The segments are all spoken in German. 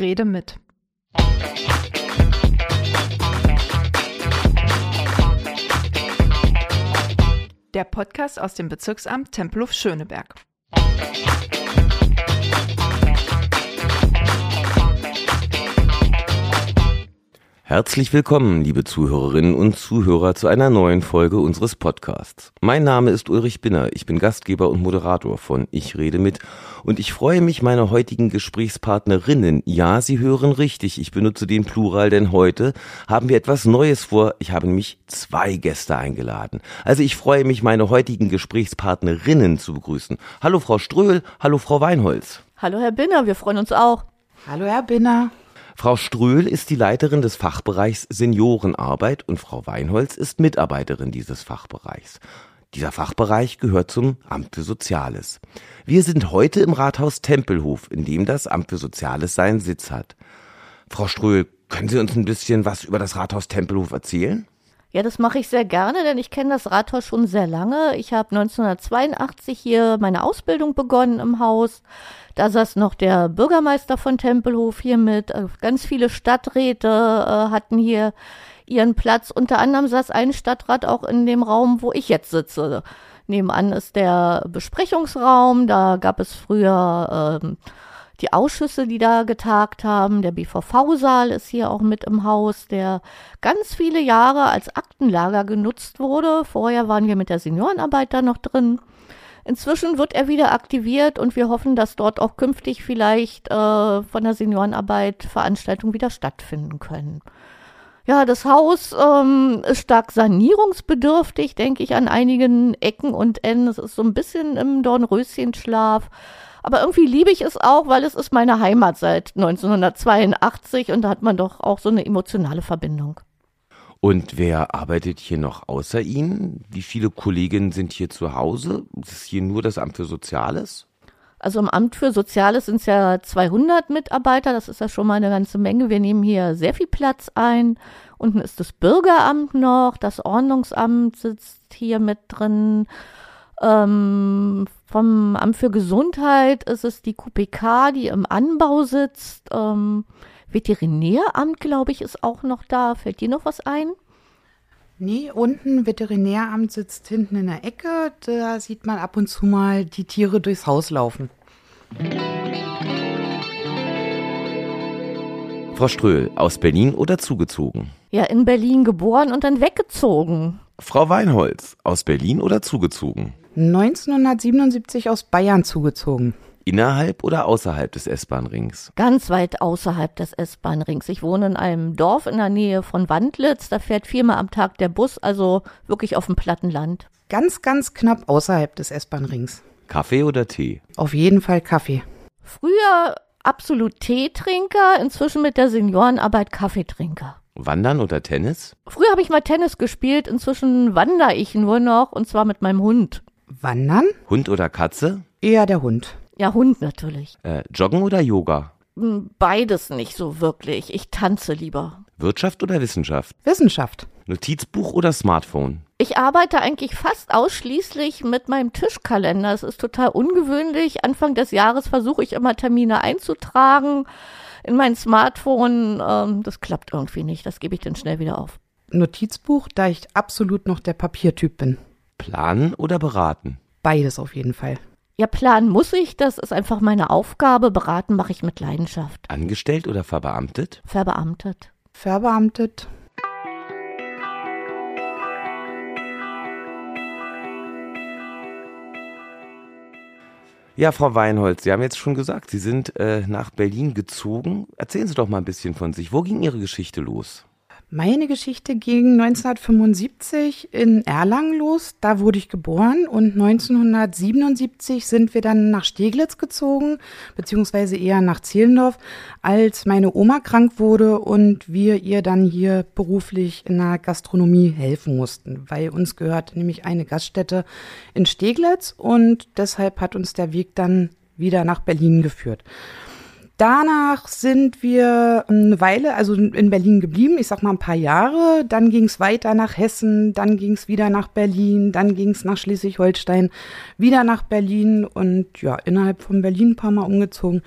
Rede mit. Der Podcast aus dem Bezirksamt Tempelhof-Schöneberg. Herzlich willkommen, liebe Zuhörerinnen und Zuhörer, zu einer neuen Folge unseres Podcasts. Mein Name ist Ulrich Binner, ich bin Gastgeber und Moderator von Ich rede mit und ich freue mich, meine heutigen Gesprächspartnerinnen, ja, Sie hören richtig, ich benutze den Plural, denn heute haben wir etwas Neues vor. Ich habe nämlich zwei Gäste eingeladen. Also ich freue mich, meine heutigen Gesprächspartnerinnen zu begrüßen. Hallo Frau Ströhl, hallo Frau Weinholz. Hallo Herr Binner, wir freuen uns auch. Hallo Herr Binner. Frau Ströhl ist die Leiterin des Fachbereichs Seniorenarbeit und Frau Weinholz ist Mitarbeiterin dieses Fachbereichs. Dieser Fachbereich gehört zum Amt für Soziales. Wir sind heute im Rathaus Tempelhof, in dem das Amt für Soziales seinen Sitz hat. Frau Ströhl, können Sie uns ein bisschen was über das Rathaus Tempelhof erzählen? Ja, das mache ich sehr gerne, denn ich kenne das Rathaus schon sehr lange. Ich habe 1982 hier meine Ausbildung begonnen im Haus. Da saß noch der Bürgermeister von Tempelhof hier mit. Äh, ganz viele Stadträte äh, hatten hier ihren Platz. Unter anderem saß ein Stadtrat auch in dem Raum, wo ich jetzt sitze. Nebenan ist der Besprechungsraum. Da gab es früher ähm, die Ausschüsse, die da getagt haben. Der BVV-Saal ist hier auch mit im Haus, der ganz viele Jahre als Aktenlager genutzt wurde. Vorher waren wir mit der Seniorenarbeit da noch drin. Inzwischen wird er wieder aktiviert und wir hoffen, dass dort auch künftig vielleicht äh, von der Seniorenarbeit Veranstaltungen wieder stattfinden können. Ja, das Haus ähm, ist stark sanierungsbedürftig, denke ich, an einigen Ecken und Enden. Es ist so ein bisschen im Dornröschenschlaf. Aber irgendwie liebe ich es auch, weil es ist meine Heimat seit 1982 und da hat man doch auch so eine emotionale Verbindung. Und wer arbeitet hier noch außer Ihnen? Wie viele Kolleginnen sind hier zu Hause? Ist es hier nur das Amt für Soziales? Also im Amt für Soziales sind es ja 200 Mitarbeiter, das ist ja schon mal eine ganze Menge. Wir nehmen hier sehr viel Platz ein. Unten ist das Bürgeramt noch, das Ordnungsamt sitzt hier mit drin. Ähm, vom Amt für Gesundheit ist es die QPK, die im Anbau sitzt. Ähm, Veterinäramt, glaube ich, ist auch noch da. Fällt dir noch was ein? Nee, unten Veterinäramt sitzt hinten in der Ecke. Da sieht man ab und zu mal die Tiere durchs Haus laufen. Frau Ströhl, aus Berlin oder zugezogen? Ja, in Berlin geboren und dann weggezogen. Frau Weinholz, aus Berlin oder zugezogen? 1977 aus Bayern zugezogen. Innerhalb oder außerhalb des S-Bahn-Rings? Ganz weit außerhalb des S-Bahn-Rings. Ich wohne in einem Dorf in der Nähe von Wandlitz. Da fährt viermal am Tag der Bus, also wirklich auf dem platten Land. Ganz, ganz knapp außerhalb des S-Bahn-Rings. Kaffee oder Tee? Auf jeden Fall Kaffee. Früher absolut Teetrinker, inzwischen mit der Seniorenarbeit Kaffeetrinker. Wandern oder Tennis? Früher habe ich mal Tennis gespielt, inzwischen wandere ich nur noch und zwar mit meinem Hund. Wandern? Hund oder Katze? Eher der Hund. Ja, Hund natürlich. Äh, Joggen oder Yoga? Hm, Beides nicht so wirklich. Ich tanze lieber. Wirtschaft oder Wissenschaft? Wissenschaft. Notizbuch oder Smartphone? Ich arbeite eigentlich fast ausschließlich mit meinem Tischkalender. Es ist total ungewöhnlich. Anfang des Jahres versuche ich immer Termine einzutragen in mein Smartphone. Ähm, das klappt irgendwie nicht. Das gebe ich dann schnell wieder auf. Notizbuch, da ich absolut noch der Papiertyp bin. Planen oder beraten? Beides auf jeden Fall. Ja, planen muss ich. Das ist einfach meine Aufgabe. Beraten mache ich mit Leidenschaft. Angestellt oder verbeamtet? Verbeamtet. Verbeamtet. Ja, Frau Weinholz, Sie haben jetzt schon gesagt, Sie sind äh, nach Berlin gezogen. Erzählen Sie doch mal ein bisschen von sich. Wo ging Ihre Geschichte los? Meine Geschichte ging 1975 in Erlangen los. Da wurde ich geboren und 1977 sind wir dann nach Steglitz gezogen, beziehungsweise eher nach Zehlendorf, als meine Oma krank wurde und wir ihr dann hier beruflich in der Gastronomie helfen mussten, weil uns gehört nämlich eine Gaststätte in Steglitz und deshalb hat uns der Weg dann wieder nach Berlin geführt. Danach sind wir eine Weile, also in Berlin geblieben, ich sag mal ein paar Jahre. Dann ging es weiter nach Hessen, dann ging es wieder nach Berlin, dann ging es nach Schleswig-Holstein, wieder nach Berlin und ja, innerhalb von Berlin ein paar Mal umgezogen.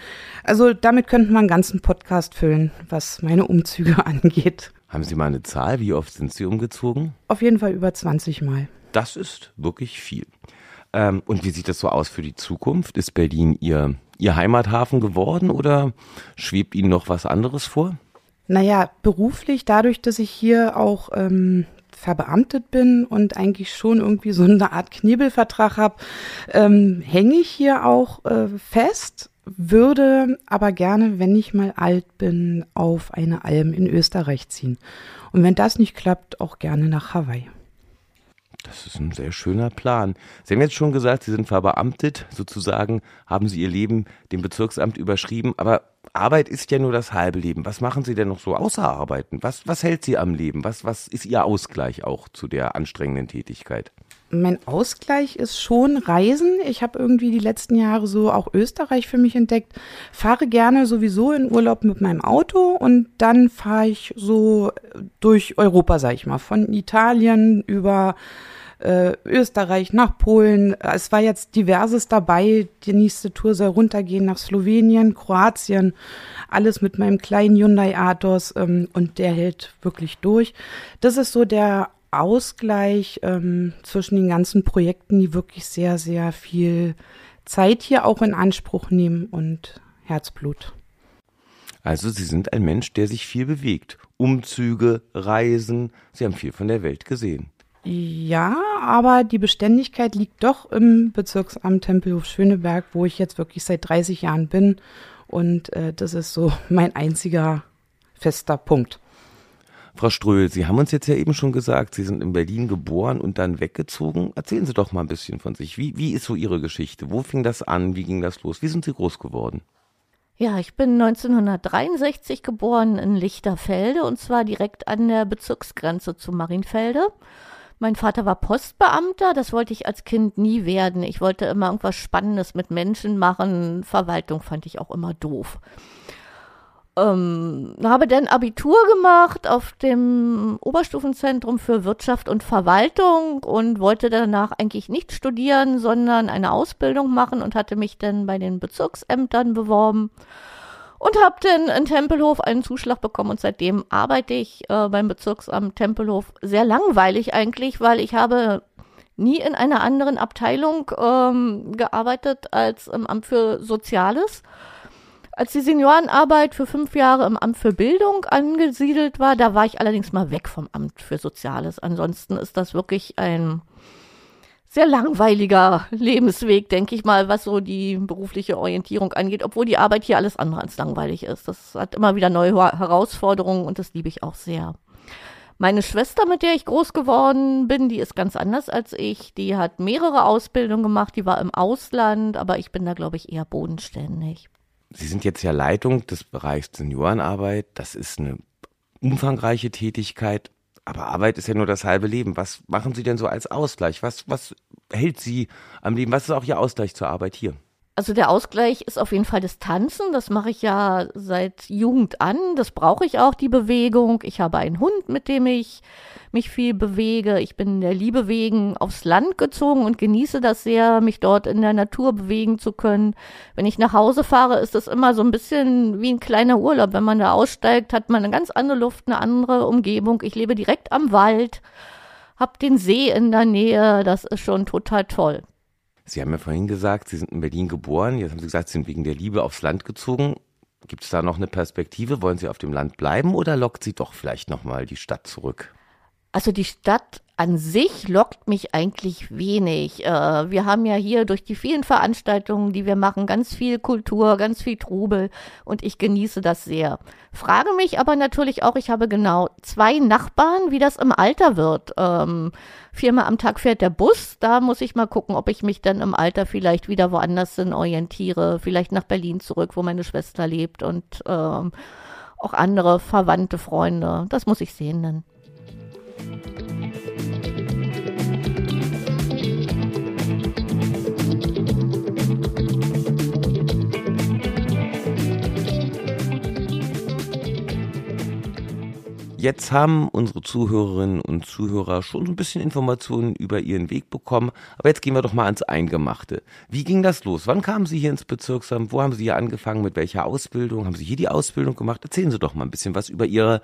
Also damit könnte man einen ganzen Podcast füllen, was meine Umzüge angeht. Haben Sie mal eine Zahl? Wie oft sind Sie umgezogen? Auf jeden Fall über 20 Mal. Das ist wirklich viel. Ähm, und wie sieht das so aus für die Zukunft? Ist Berlin Ihr Ihr Heimathafen geworden oder schwebt Ihnen noch was anderes vor? Naja, beruflich, dadurch, dass ich hier auch ähm, verbeamtet bin und eigentlich schon irgendwie so eine Art Knebelvertrag habe, ähm, hänge ich hier auch äh, fest, würde aber gerne, wenn ich mal alt bin, auf eine Alm in Österreich ziehen. Und wenn das nicht klappt, auch gerne nach Hawaii. Das ist ein sehr schöner Plan. Sie haben jetzt schon gesagt, Sie sind verbeamtet, sozusagen haben Sie Ihr Leben dem Bezirksamt überschrieben, aber Arbeit ist ja nur das halbe Leben. Was machen Sie denn noch so außer Arbeiten? Was, was hält Sie am Leben? Was, was ist Ihr Ausgleich auch zu der anstrengenden Tätigkeit? Mein Ausgleich ist schon Reisen. Ich habe irgendwie die letzten Jahre so auch Österreich für mich entdeckt. Fahre gerne sowieso in Urlaub mit meinem Auto und dann fahre ich so durch Europa, sag ich mal, von Italien über äh, Österreich, nach Polen. Es war jetzt diverses dabei. Die nächste Tour soll runtergehen nach Slowenien, Kroatien. Alles mit meinem kleinen Hyundai Athos ähm, und der hält wirklich durch. Das ist so der Ausgleich ähm, zwischen den ganzen Projekten, die wirklich sehr, sehr viel Zeit hier auch in Anspruch nehmen und Herzblut. Also Sie sind ein Mensch, der sich viel bewegt. Umzüge, Reisen, Sie haben viel von der Welt gesehen. Ja, aber die Beständigkeit liegt doch im Bezirksamt Tempelhof Schöneberg, wo ich jetzt wirklich seit 30 Jahren bin. Und äh, das ist so mein einziger fester Punkt. Frau Ströhl, Sie haben uns jetzt ja eben schon gesagt, Sie sind in Berlin geboren und dann weggezogen. Erzählen Sie doch mal ein bisschen von sich. Wie, wie ist so Ihre Geschichte? Wo fing das an? Wie ging das los? Wie sind Sie groß geworden? Ja, ich bin 1963 geboren in Lichterfelde und zwar direkt an der Bezirksgrenze zu Marienfelde. Mein Vater war Postbeamter, das wollte ich als Kind nie werden. Ich wollte immer irgendwas Spannendes mit Menschen machen. Verwaltung fand ich auch immer doof. Ähm, habe dann Abitur gemacht auf dem Oberstufenzentrum für Wirtschaft und Verwaltung und wollte danach eigentlich nicht studieren, sondern eine Ausbildung machen und hatte mich dann bei den Bezirksämtern beworben und habe dann in Tempelhof einen Zuschlag bekommen und seitdem arbeite ich äh, beim Bezirksamt Tempelhof sehr langweilig eigentlich, weil ich habe nie in einer anderen Abteilung ähm, gearbeitet als im Amt für Soziales. Als die Seniorenarbeit für fünf Jahre im Amt für Bildung angesiedelt war, da war ich allerdings mal weg vom Amt für Soziales. Ansonsten ist das wirklich ein sehr langweiliger Lebensweg, denke ich mal, was so die berufliche Orientierung angeht, obwohl die Arbeit hier alles andere als langweilig ist. Das hat immer wieder neue Herausforderungen und das liebe ich auch sehr. Meine Schwester, mit der ich groß geworden bin, die ist ganz anders als ich. Die hat mehrere Ausbildungen gemacht, die war im Ausland, aber ich bin da, glaube ich, eher bodenständig. Sie sind jetzt ja Leitung des Bereichs Seniorenarbeit. Das ist eine umfangreiche Tätigkeit. Aber Arbeit ist ja nur das halbe Leben. Was machen Sie denn so als Ausgleich? Was, was hält Sie am Leben? Was ist auch Ihr Ausgleich zur Arbeit hier? Also der Ausgleich ist auf jeden Fall das Tanzen. Das mache ich ja seit Jugend an. Das brauche ich auch, die Bewegung. Ich habe einen Hund, mit dem ich mich viel bewege. Ich bin der Liebe wegen aufs Land gezogen und genieße das sehr, mich dort in der Natur bewegen zu können. Wenn ich nach Hause fahre, ist das immer so ein bisschen wie ein kleiner Urlaub. Wenn man da aussteigt, hat man eine ganz andere Luft, eine andere Umgebung. Ich lebe direkt am Wald, hab den See in der Nähe. Das ist schon total toll. Sie haben ja vorhin gesagt, Sie sind in Berlin geboren. Jetzt haben Sie gesagt, Sie sind wegen der Liebe aufs Land gezogen. Gibt es da noch eine Perspektive? Wollen Sie auf dem Land bleiben oder lockt Sie doch vielleicht nochmal die Stadt zurück? Also die Stadt an sich lockt mich eigentlich wenig. Äh, wir haben ja hier durch die vielen Veranstaltungen, die wir machen, ganz viel Kultur, ganz viel Trubel und ich genieße das sehr. Frage mich aber natürlich auch, ich habe genau zwei Nachbarn, wie das im Alter wird. Ähm, viermal am Tag fährt der Bus, da muss ich mal gucken, ob ich mich dann im Alter vielleicht wieder woanders hin orientiere, vielleicht nach Berlin zurück, wo meine Schwester lebt und ähm, auch andere verwandte Freunde. Das muss ich sehen dann. Jetzt haben unsere Zuhörerinnen und Zuhörer schon so ein bisschen Informationen über ihren Weg bekommen. Aber jetzt gehen wir doch mal ans Eingemachte. Wie ging das los? Wann kamen Sie hier ins Bezirksamt? Wo haben Sie hier angefangen? Mit welcher Ausbildung? Haben Sie hier die Ausbildung gemacht? Erzählen Sie doch mal ein bisschen was über Ihre,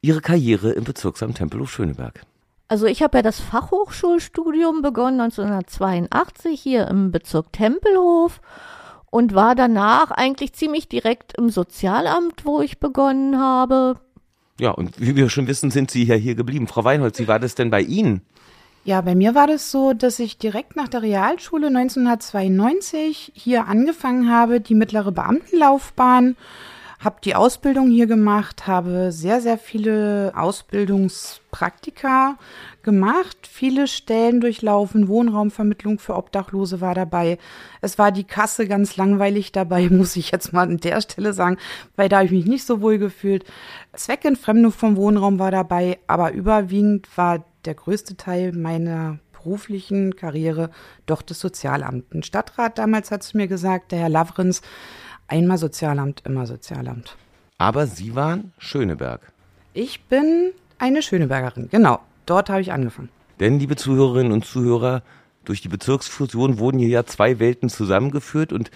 Ihre Karriere im Bezirksamt Tempelhof-Schöneberg. Also ich habe ja das Fachhochschulstudium begonnen 1982 hier im Bezirk Tempelhof und war danach eigentlich ziemlich direkt im Sozialamt, wo ich begonnen habe. Ja, und wie wir schon wissen, sind Sie ja hier geblieben. Frau Weinholz, wie war das denn bei Ihnen? Ja, bei mir war das so, dass ich direkt nach der Realschule 1992 hier angefangen habe, die mittlere Beamtenlaufbahn, habe die Ausbildung hier gemacht, habe sehr, sehr viele Ausbildungspraktika gemacht, viele Stellen durchlaufen, Wohnraumvermittlung für Obdachlose war dabei. Es war die Kasse ganz langweilig dabei, muss ich jetzt mal an der Stelle sagen, weil da habe ich mich nicht so wohl gefühlt. Zweckentfremdung vom Wohnraum war dabei, aber überwiegend war der größte Teil meiner beruflichen Karriere doch das Sozialamt. Ein Stadtrat damals hat es mir gesagt, der Herr Lavrens, einmal Sozialamt, immer Sozialamt. Aber Sie waren Schöneberg. Ich bin eine Schönebergerin, genau. Dort habe ich angefangen. Denn, liebe Zuhörerinnen und Zuhörer, durch die Bezirksfusion wurden hier ja zwei Welten zusammengeführt und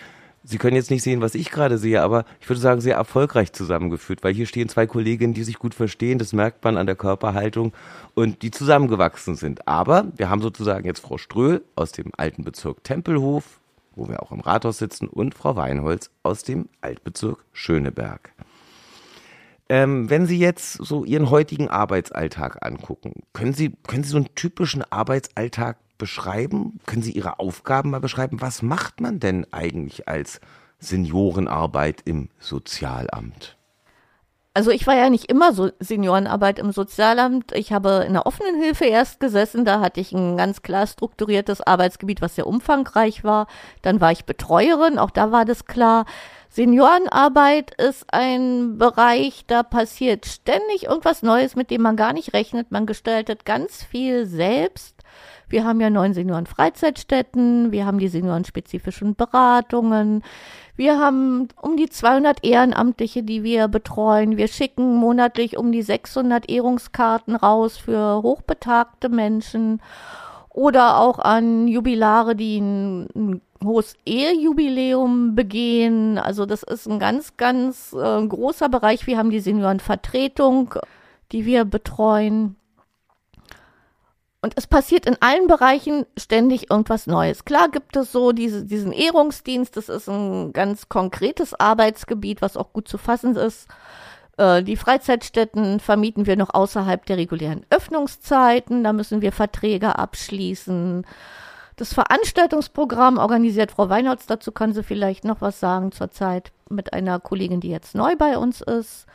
Sie können jetzt nicht sehen, was ich gerade sehe, aber ich würde sagen, sehr erfolgreich zusammengeführt, weil hier stehen zwei Kolleginnen, die sich gut verstehen, das merkt man an der Körperhaltung und die zusammengewachsen sind. Aber wir haben sozusagen jetzt Frau Ströhl aus dem alten Bezirk Tempelhof, wo wir auch im Rathaus sitzen, und Frau Weinholz aus dem Altbezirk Schöneberg. Ähm, wenn Sie jetzt so Ihren heutigen Arbeitsalltag angucken, können Sie, können Sie so einen typischen Arbeitsalltag beschreiben? Können Sie Ihre Aufgaben mal beschreiben? Was macht man denn eigentlich als Seniorenarbeit im Sozialamt? Also ich war ja nicht immer so Seniorenarbeit im Sozialamt. Ich habe in der offenen Hilfe erst gesessen. Da hatte ich ein ganz klar strukturiertes Arbeitsgebiet, was sehr umfangreich war. Dann war ich Betreuerin, auch da war das klar. Seniorenarbeit ist ein Bereich, da passiert ständig irgendwas Neues, mit dem man gar nicht rechnet. Man gestaltet ganz viel selbst. Wir haben ja neun Senioren-Freizeitstätten, wir haben die seniorenspezifischen Beratungen, wir haben um die 200 Ehrenamtliche, die wir betreuen. Wir schicken monatlich um die 600 Ehrungskarten raus für hochbetagte Menschen oder auch an Jubilare, die ein, ein hohes Ehejubiläum begehen. Also das ist ein ganz, ganz äh, großer Bereich. Wir haben die Seniorenvertretung, die wir betreuen. Und es passiert in allen Bereichen ständig irgendwas Neues. Klar gibt es so diese, diesen Ehrungsdienst, das ist ein ganz konkretes Arbeitsgebiet, was auch gut zu fassen ist. Äh, die Freizeitstätten vermieten wir noch außerhalb der regulären Öffnungszeiten, da müssen wir Verträge abschließen. Das Veranstaltungsprogramm organisiert Frau Weinholz. Dazu kann sie vielleicht noch was sagen zurzeit mit einer Kollegin, die jetzt neu bei uns ist.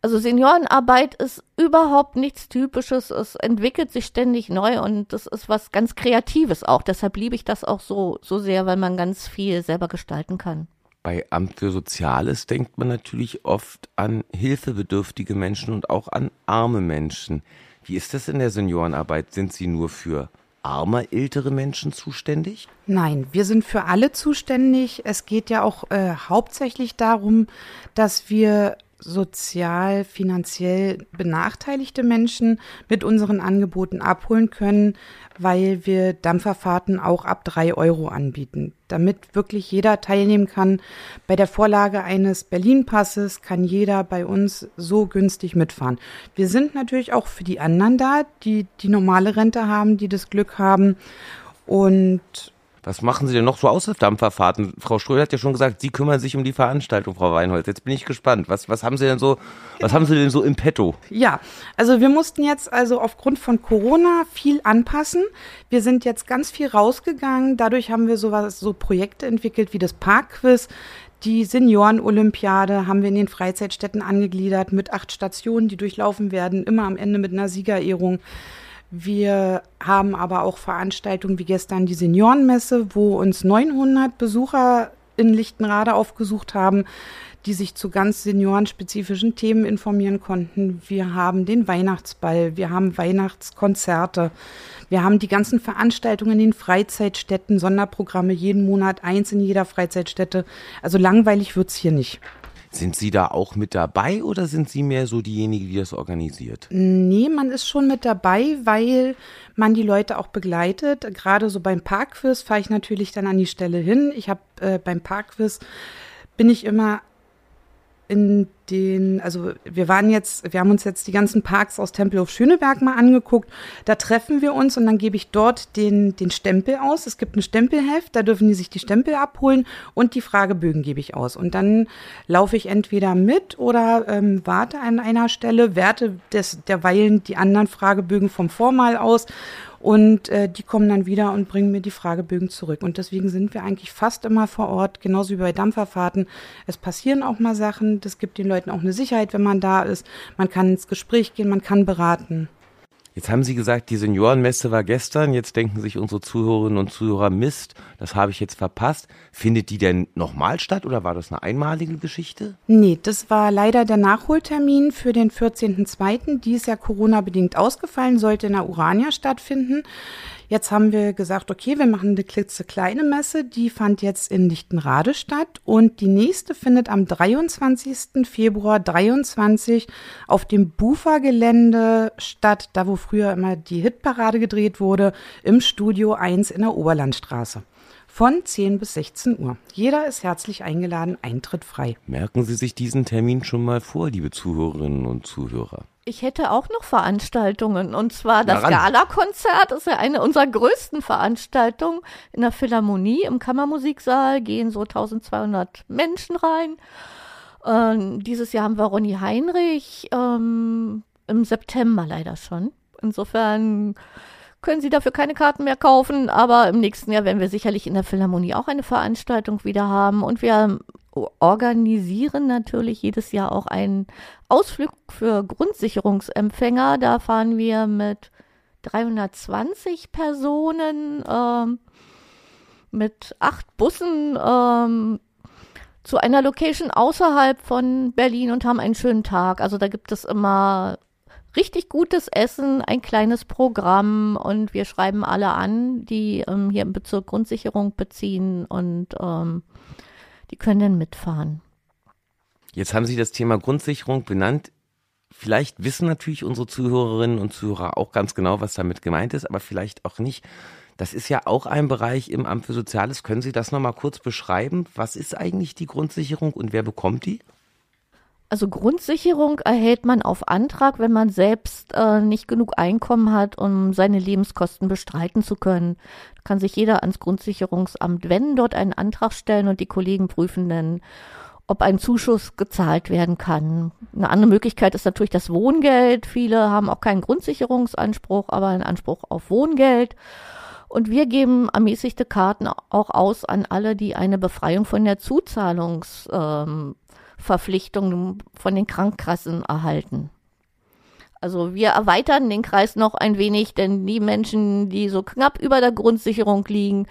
Also Seniorenarbeit ist überhaupt nichts Typisches. Es entwickelt sich ständig neu und das ist was ganz Kreatives auch. Deshalb liebe ich das auch so, so sehr, weil man ganz viel selber gestalten kann. Bei Amt für Soziales denkt man natürlich oft an hilfebedürftige Menschen und auch an arme Menschen. Wie ist das in der Seniorenarbeit? Sind Sie nur für armer ältere Menschen zuständig? Nein, wir sind für alle zuständig. Es geht ja auch äh, hauptsächlich darum, dass wir sozial, finanziell benachteiligte Menschen mit unseren Angeboten abholen können, weil wir Dampferfahrten auch ab drei Euro anbieten. Damit wirklich jeder teilnehmen kann. Bei der Vorlage eines Berlin-Passes kann jeder bei uns so günstig mitfahren. Wir sind natürlich auch für die anderen da, die die normale Rente haben, die das Glück haben. Und was machen Sie denn noch so außer Dampferfahrten? Frau Ströhl hat ja schon gesagt, Sie kümmern sich um die Veranstaltung, Frau Weinholz. Jetzt bin ich gespannt. Was, was haben Sie denn so, was haben Sie denn so im Petto? Ja, also wir mussten jetzt also aufgrund von Corona viel anpassen. Wir sind jetzt ganz viel rausgegangen. Dadurch haben wir sowas, so Projekte entwickelt wie das Parkquiz. Die Senioren-Olympiade haben wir in den Freizeitstätten angegliedert mit acht Stationen, die durchlaufen werden, immer am Ende mit einer Siegerehrung. Wir haben aber auch Veranstaltungen wie gestern die Seniorenmesse, wo uns 900 Besucher in Lichtenrade aufgesucht haben, die sich zu ganz seniorenspezifischen Themen informieren konnten. Wir haben den Weihnachtsball, wir haben Weihnachtskonzerte, wir haben die ganzen Veranstaltungen in den Freizeitstätten, Sonderprogramme, jeden Monat eins in jeder Freizeitstätte. Also langweilig wird's hier nicht. Sind Sie da auch mit dabei oder sind Sie mehr so diejenige, die das organisiert? Nee, man ist schon mit dabei, weil man die Leute auch begleitet. Gerade so beim Parkquiz fahre ich natürlich dann an die Stelle hin. Ich habe äh, beim Parkquiz bin ich immer in den, also wir waren jetzt, wir haben uns jetzt die ganzen Parks aus Tempelhof Schöneberg mal angeguckt. Da treffen wir uns und dann gebe ich dort den, den Stempel aus. Es gibt ein Stempelheft, da dürfen die sich die Stempel abholen und die Fragebögen gebe ich aus. Und dann laufe ich entweder mit oder ähm, warte an einer Stelle, werte des, derweilen die anderen Fragebögen vom Vormal aus und äh, die kommen dann wieder und bringen mir die Fragebögen zurück. Und deswegen sind wir eigentlich fast immer vor Ort, genauso wie bei Dampferfahrten. Es passieren auch mal Sachen. Das gibt den Leuten auch eine Sicherheit, wenn man da ist. Man kann ins Gespräch gehen, man kann beraten. Jetzt haben Sie gesagt, die Seniorenmesse war gestern. Jetzt denken sich unsere Zuhörerinnen und Zuhörer, Mist, das habe ich jetzt verpasst. Findet die denn nochmal statt oder war das eine einmalige Geschichte? Nee, das war leider der Nachholtermin für den 14.02. Die ist ja Corona-bedingt ausgefallen, sollte in der Urania stattfinden. Jetzt haben wir gesagt, okay, wir machen eine klitzekleine Messe. Die fand jetzt in Lichtenrade statt und die nächste findet am 23. Februar 23 auf dem Bufa-Gelände statt, da wo früher immer die Hitparade gedreht wurde, im Studio 1 in der Oberlandstraße von 10 bis 16 Uhr. Jeder ist herzlich eingeladen, Eintritt frei. Merken Sie sich diesen Termin schon mal vor, liebe Zuhörerinnen und Zuhörer. Ich hätte auch noch Veranstaltungen. Und zwar das Gala-Konzert ist ja eine unserer größten Veranstaltungen. In der Philharmonie im Kammermusiksaal gehen so 1200 Menschen rein. Ähm, dieses Jahr haben wir Ronny Heinrich ähm, im September leider schon. Insofern können Sie dafür keine Karten mehr kaufen, aber im nächsten Jahr werden wir sicherlich in der Philharmonie auch eine Veranstaltung wieder haben und wir organisieren natürlich jedes Jahr auch einen Ausflug für Grundsicherungsempfänger. Da fahren wir mit 320 Personen ähm, mit acht Bussen ähm, zu einer Location außerhalb von Berlin und haben einen schönen Tag. Also da gibt es immer richtig gutes Essen, ein kleines Programm und wir schreiben alle an, die ähm, hier im Bezirk Grundsicherung beziehen und ähm, die können dann mitfahren. Jetzt haben Sie das Thema Grundsicherung benannt. Vielleicht wissen natürlich unsere Zuhörerinnen und Zuhörer auch ganz genau, was damit gemeint ist, aber vielleicht auch nicht. Das ist ja auch ein Bereich im Amt für Soziales. Können Sie das nochmal kurz beschreiben? Was ist eigentlich die Grundsicherung und wer bekommt die? Also Grundsicherung erhält man auf Antrag, wenn man selbst äh, nicht genug Einkommen hat, um seine Lebenskosten bestreiten zu können. Kann sich jeder ans Grundsicherungsamt wenden, dort einen Antrag stellen und die Kollegen prüfen dann, ob ein Zuschuss gezahlt werden kann. Eine andere Möglichkeit ist natürlich das Wohngeld. Viele haben auch keinen Grundsicherungsanspruch, aber einen Anspruch auf Wohngeld. Und wir geben ermäßigte Karten auch aus an alle, die eine Befreiung von der Zuzahlungs ähm, Verpflichtungen von den Krankenkassen erhalten. Also wir erweitern den Kreis noch ein wenig, denn die Menschen, die so knapp über der Grundsicherung liegen,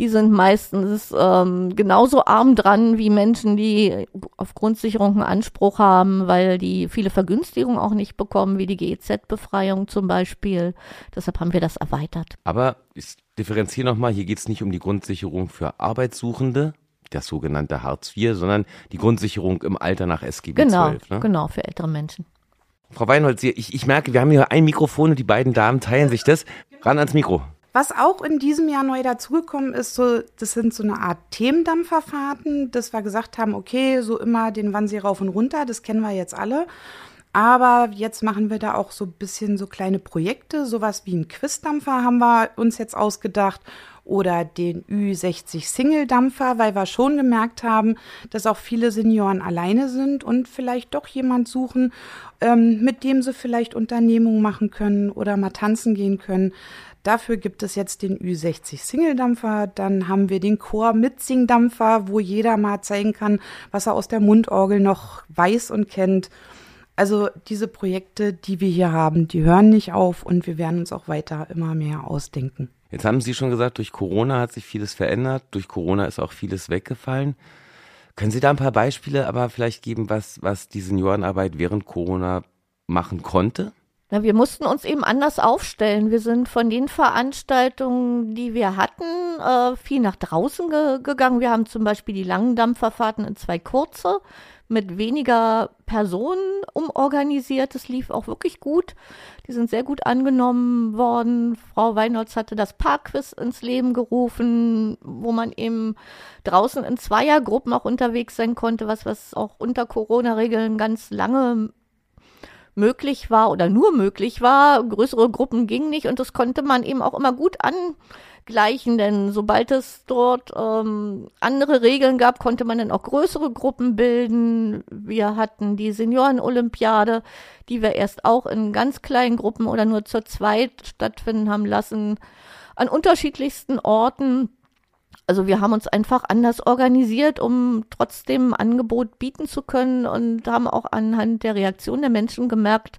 die sind meistens ähm, genauso arm dran wie Menschen, die auf Grundsicherung einen Anspruch haben, weil die viele Vergünstigungen auch nicht bekommen, wie die GEZ-Befreiung zum Beispiel. Deshalb haben wir das erweitert. Aber ich differenziere nochmal, hier geht es nicht um die Grundsicherung für Arbeitssuchende, das sogenannte Hartz IV, sondern die Grundsicherung im Alter nach SGB genau, 12. Ne? Genau, für ältere Menschen. Frau Weinholz, ich, ich merke, wir haben hier ein Mikrofon und die beiden Damen teilen sich das. Ran ans Mikro. Was auch in diesem Jahr neu dazugekommen ist, so, das sind so eine Art Themendampferfahrten, dass wir gesagt haben, okay, so immer den Wannsee rauf und runter, das kennen wir jetzt alle. Aber jetzt machen wir da auch so ein bisschen so kleine Projekte, sowas wie ein Quizdampfer haben wir uns jetzt ausgedacht oder den Ü60 Single-Dampfer, weil wir schon gemerkt haben, dass auch viele Senioren alleine sind und vielleicht doch jemand suchen, ähm, mit dem sie vielleicht Unternehmungen machen können oder mal tanzen gehen können. Dafür gibt es jetzt den Ü60 Single-Dampfer. Dann haben wir den Chor Mitsing-Dampfer, wo jeder mal zeigen kann, was er aus der Mundorgel noch weiß und kennt. Also diese Projekte, die wir hier haben, die hören nicht auf und wir werden uns auch weiter immer mehr ausdenken. Jetzt haben Sie schon gesagt, durch Corona hat sich vieles verändert, durch Corona ist auch vieles weggefallen. Können Sie da ein paar Beispiele aber vielleicht geben, was, was die Seniorenarbeit während Corona machen konnte? Na, wir mussten uns eben anders aufstellen. Wir sind von den Veranstaltungen, die wir hatten, äh, viel nach draußen ge gegangen. Wir haben zum Beispiel die langen Dampferfahrten in zwei kurze mit weniger Personen umorganisiert. Das lief auch wirklich gut. Die sind sehr gut angenommen worden. Frau Weinholz hatte das Parkquiz ins Leben gerufen, wo man eben draußen in Zweiergruppen auch unterwegs sein konnte, was, was auch unter Corona-Regeln ganz lange möglich war oder nur möglich war. Größere Gruppen gingen nicht und das konnte man eben auch immer gut an gleichen, denn sobald es dort ähm, andere Regeln gab, konnte man dann auch größere Gruppen bilden. Wir hatten die Senioren-Olympiade, die wir erst auch in ganz kleinen Gruppen oder nur zur zweit stattfinden haben lassen, an unterschiedlichsten Orten. Also wir haben uns einfach anders organisiert, um trotzdem ein Angebot bieten zu können und haben auch anhand der Reaktion der Menschen gemerkt,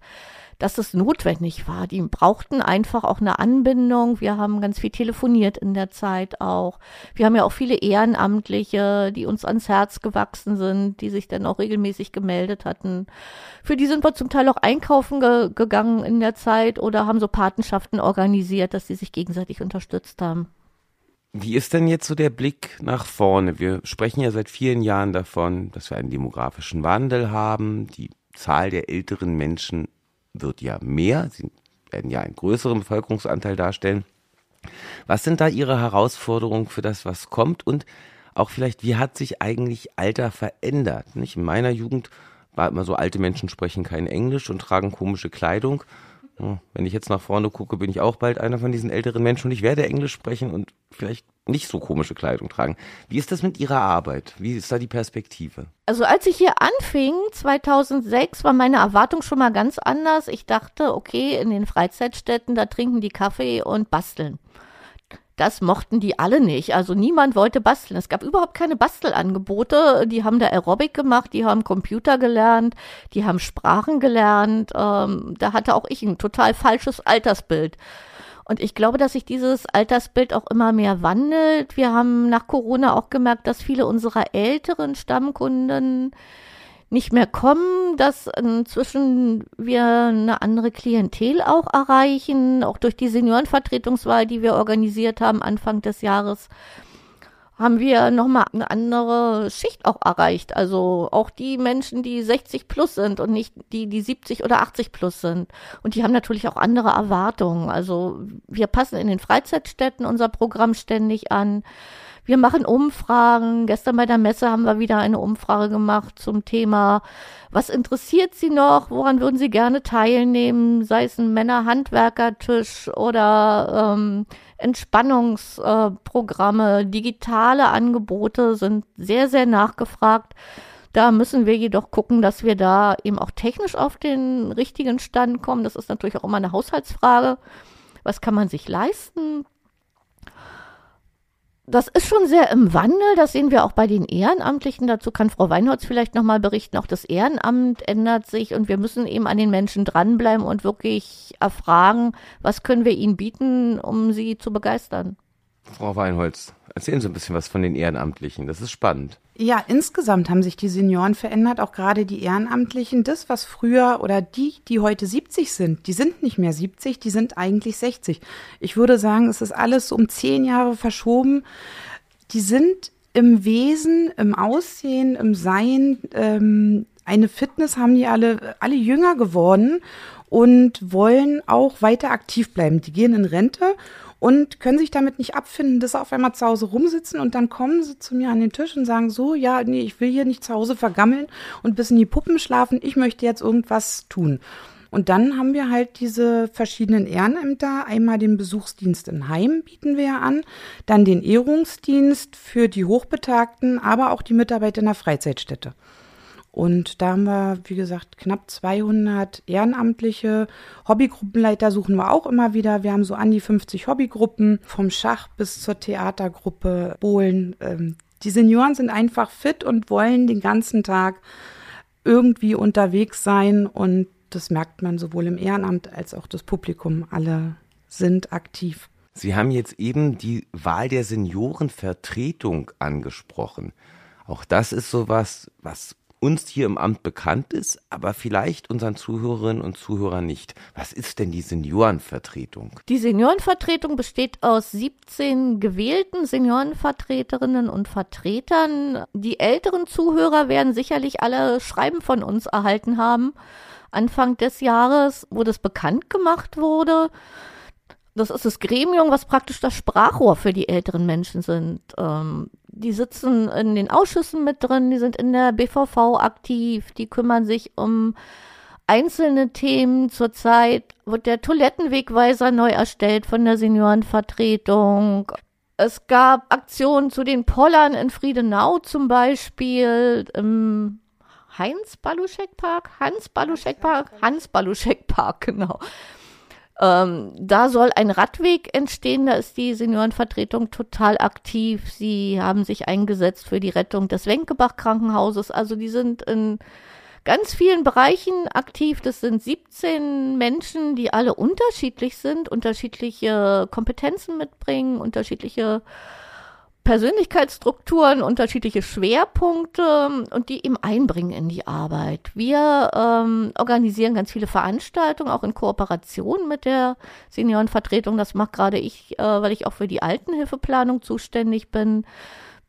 dass es notwendig war. Die brauchten einfach auch eine Anbindung. Wir haben ganz viel telefoniert in der Zeit auch. Wir haben ja auch viele Ehrenamtliche, die uns ans Herz gewachsen sind, die sich dann auch regelmäßig gemeldet hatten. Für die sind wir zum Teil auch einkaufen ge gegangen in der Zeit oder haben so Patenschaften organisiert, dass sie sich gegenseitig unterstützt haben. Wie ist denn jetzt so der Blick nach vorne? Wir sprechen ja seit vielen Jahren davon, dass wir einen demografischen Wandel haben. Die Zahl der älteren Menschen wird ja mehr, sie werden ja einen größeren Bevölkerungsanteil darstellen. Was sind da Ihre Herausforderungen für das, was kommt? Und auch vielleicht, wie hat sich eigentlich Alter verändert? Nicht? In meiner Jugend war immer so, alte Menschen sprechen kein Englisch und tragen komische Kleidung. Wenn ich jetzt nach vorne gucke, bin ich auch bald einer von diesen älteren Menschen und ich werde Englisch sprechen und vielleicht nicht so komische Kleidung tragen. Wie ist das mit Ihrer Arbeit? Wie ist da die Perspektive? Also als ich hier anfing, 2006, war meine Erwartung schon mal ganz anders. Ich dachte, okay, in den Freizeitstätten, da trinken die Kaffee und basteln. Das mochten die alle nicht. Also niemand wollte basteln. Es gab überhaupt keine Bastelangebote. Die haben da Aerobic gemacht, die haben Computer gelernt, die haben Sprachen gelernt. Ähm, da hatte auch ich ein total falsches Altersbild. Und ich glaube, dass sich dieses Altersbild auch immer mehr wandelt. Wir haben nach Corona auch gemerkt, dass viele unserer älteren Stammkunden nicht mehr kommen, dass inzwischen wir eine andere Klientel auch erreichen, auch durch die Seniorenvertretungswahl, die wir organisiert haben Anfang des Jahres haben wir nochmal eine andere Schicht auch erreicht. Also auch die Menschen, die 60 plus sind und nicht die, die 70 oder 80 plus sind. Und die haben natürlich auch andere Erwartungen. Also wir passen in den Freizeitstätten unser Programm ständig an. Wir machen Umfragen. Gestern bei der Messe haben wir wieder eine Umfrage gemacht zum Thema, was interessiert Sie noch? Woran würden Sie gerne teilnehmen? Sei es ein Männer-Handwerkertisch oder ähm, Entspannungsprogramme, äh, digitale Angebote sind sehr, sehr nachgefragt. Da müssen wir jedoch gucken, dass wir da eben auch technisch auf den richtigen Stand kommen. Das ist natürlich auch immer eine Haushaltsfrage. Was kann man sich leisten? Das ist schon sehr im Wandel. Das sehen wir auch bei den Ehrenamtlichen. Dazu kann Frau Weinholz vielleicht nochmal berichten. Auch das Ehrenamt ändert sich und wir müssen eben an den Menschen dranbleiben und wirklich erfragen, was können wir ihnen bieten, um sie zu begeistern. Frau Weinholz, erzählen Sie ein bisschen was von den Ehrenamtlichen. Das ist spannend. Ja, insgesamt haben sich die Senioren verändert, auch gerade die Ehrenamtlichen. Das, was früher oder die, die heute 70 sind, die sind nicht mehr 70, die sind eigentlich 60. Ich würde sagen, es ist alles um zehn Jahre verschoben. Die sind im Wesen, im Aussehen, im Sein, ähm, eine Fitness haben die alle, alle jünger geworden und wollen auch weiter aktiv bleiben. Die gehen in Rente und können sich damit nicht abfinden, dass sie auf einmal zu Hause rumsitzen und dann kommen sie zu mir an den Tisch und sagen so, ja, nee, ich will hier nicht zu Hause vergammeln und bis in die Puppen schlafen, ich möchte jetzt irgendwas tun. Und dann haben wir halt diese verschiedenen Ehrenämter. Einmal den Besuchsdienst in Heim bieten wir ja an, dann den Ehrungsdienst für die Hochbetagten, aber auch die Mitarbeiter in der Freizeitstätte. Und da haben wir, wie gesagt, knapp 200 Ehrenamtliche. Hobbygruppenleiter suchen wir auch immer wieder. Wir haben so an die 50 Hobbygruppen, vom Schach bis zur Theatergruppe, Bohlen. Ähm, die Senioren sind einfach fit und wollen den ganzen Tag irgendwie unterwegs sein. Und das merkt man sowohl im Ehrenamt als auch das Publikum. Alle sind aktiv. Sie haben jetzt eben die Wahl der Seniorenvertretung angesprochen. Auch das ist sowas, was uns hier im Amt bekannt ist, aber vielleicht unseren Zuhörerinnen und Zuhörern nicht. Was ist denn die Seniorenvertretung? Die Seniorenvertretung besteht aus 17 gewählten Seniorenvertreterinnen und Vertretern. Die älteren Zuhörer werden sicherlich alle Schreiben von uns erhalten haben. Anfang des Jahres, wo das bekannt gemacht wurde. Das ist das Gremium, was praktisch das Sprachrohr für die älteren Menschen sind. Ähm, die sitzen in den Ausschüssen mit drin, die sind in der BVV aktiv, die kümmern sich um einzelne Themen. Zurzeit wird der Toilettenwegweiser neu erstellt von der Seniorenvertretung. Es gab Aktionen zu den Pollern in Friedenau zum Beispiel, im Heinz Baluschek Park, Hans Baluschek Park, Hans Baluschek Park, genau. Ähm, da soll ein Radweg entstehen, da ist die Seniorenvertretung total aktiv. Sie haben sich eingesetzt für die Rettung des Wenkebach Krankenhauses. Also die sind in ganz vielen Bereichen aktiv. Das sind 17 Menschen, die alle unterschiedlich sind, unterschiedliche Kompetenzen mitbringen, unterschiedliche Persönlichkeitsstrukturen, unterschiedliche Schwerpunkte und die ihm einbringen in die Arbeit. Wir ähm, organisieren ganz viele Veranstaltungen, auch in Kooperation mit der Seniorenvertretung. Das mache gerade ich, äh, weil ich auch für die Altenhilfeplanung zuständig bin.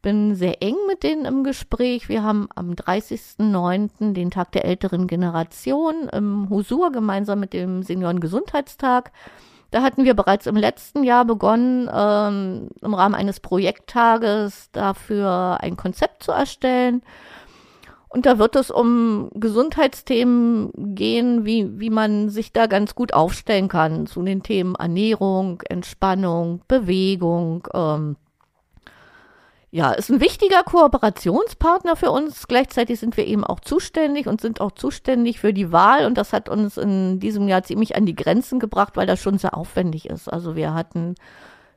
Bin sehr eng mit denen im Gespräch. Wir haben am 30.09. den Tag der älteren Generation im Husur gemeinsam mit dem Seniorengesundheitstag. Da hatten wir bereits im letzten Jahr begonnen, ähm, im Rahmen eines Projekttages dafür ein Konzept zu erstellen. Und da wird es um Gesundheitsthemen gehen, wie, wie man sich da ganz gut aufstellen kann zu den Themen Ernährung, Entspannung, Bewegung, ähm, ja, ist ein wichtiger Kooperationspartner für uns. Gleichzeitig sind wir eben auch zuständig und sind auch zuständig für die Wahl. Und das hat uns in diesem Jahr ziemlich an die Grenzen gebracht, weil das schon sehr aufwendig ist. Also wir hatten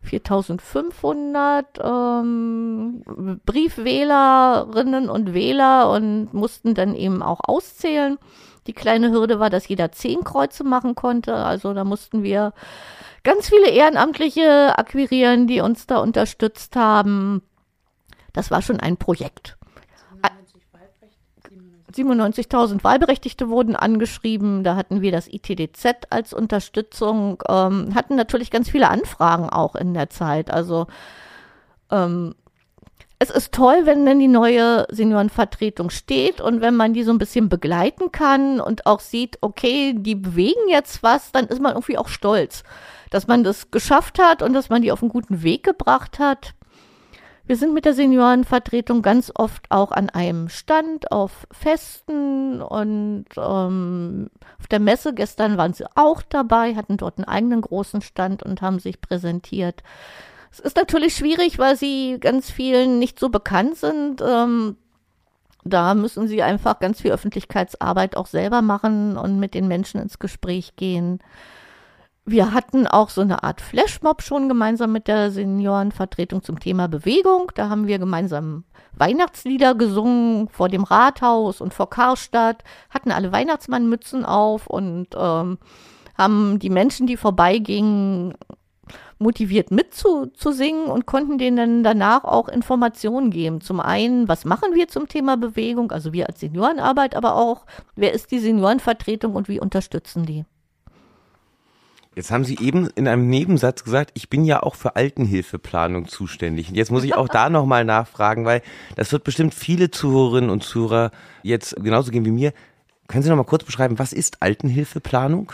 4500 ähm, Briefwählerinnen und Wähler und mussten dann eben auch auszählen. Die kleine Hürde war, dass jeder zehn Kreuze machen konnte. Also da mussten wir ganz viele Ehrenamtliche akquirieren, die uns da unterstützt haben. Das war schon ein Projekt. 97.000 Wahlberechtigte wurden angeschrieben. Da hatten wir das ITDZ als Unterstützung, ähm, hatten natürlich ganz viele Anfragen auch in der Zeit. Also ähm, es ist toll, wenn dann die neue Seniorenvertretung steht und wenn man die so ein bisschen begleiten kann und auch sieht, okay, die bewegen jetzt was, dann ist man irgendwie auch stolz, dass man das geschafft hat und dass man die auf einen guten Weg gebracht hat. Wir sind mit der Seniorenvertretung ganz oft auch an einem Stand auf Festen und ähm, auf der Messe gestern waren sie auch dabei, hatten dort einen eigenen großen Stand und haben sich präsentiert. Es ist natürlich schwierig, weil sie ganz vielen nicht so bekannt sind. Ähm, da müssen sie einfach ganz viel Öffentlichkeitsarbeit auch selber machen und mit den Menschen ins Gespräch gehen. Wir hatten auch so eine Art Flashmob schon gemeinsam mit der Seniorenvertretung zum Thema Bewegung. Da haben wir gemeinsam Weihnachtslieder gesungen vor dem Rathaus und vor Karstadt, hatten alle Weihnachtsmannmützen auf und ähm, haben die Menschen, die vorbeigingen, motiviert mitzusingen und konnten denen danach auch Informationen geben. Zum einen, was machen wir zum Thema Bewegung, also wir als Seniorenarbeit, aber auch, wer ist die Seniorenvertretung und wie unterstützen die? Jetzt haben Sie eben in einem Nebensatz gesagt, ich bin ja auch für Altenhilfeplanung zuständig. Und jetzt muss ich auch da nochmal nachfragen, weil das wird bestimmt viele Zuhörerinnen und Zuhörer jetzt genauso gehen wie mir. Können Sie nochmal kurz beschreiben, was ist Altenhilfeplanung?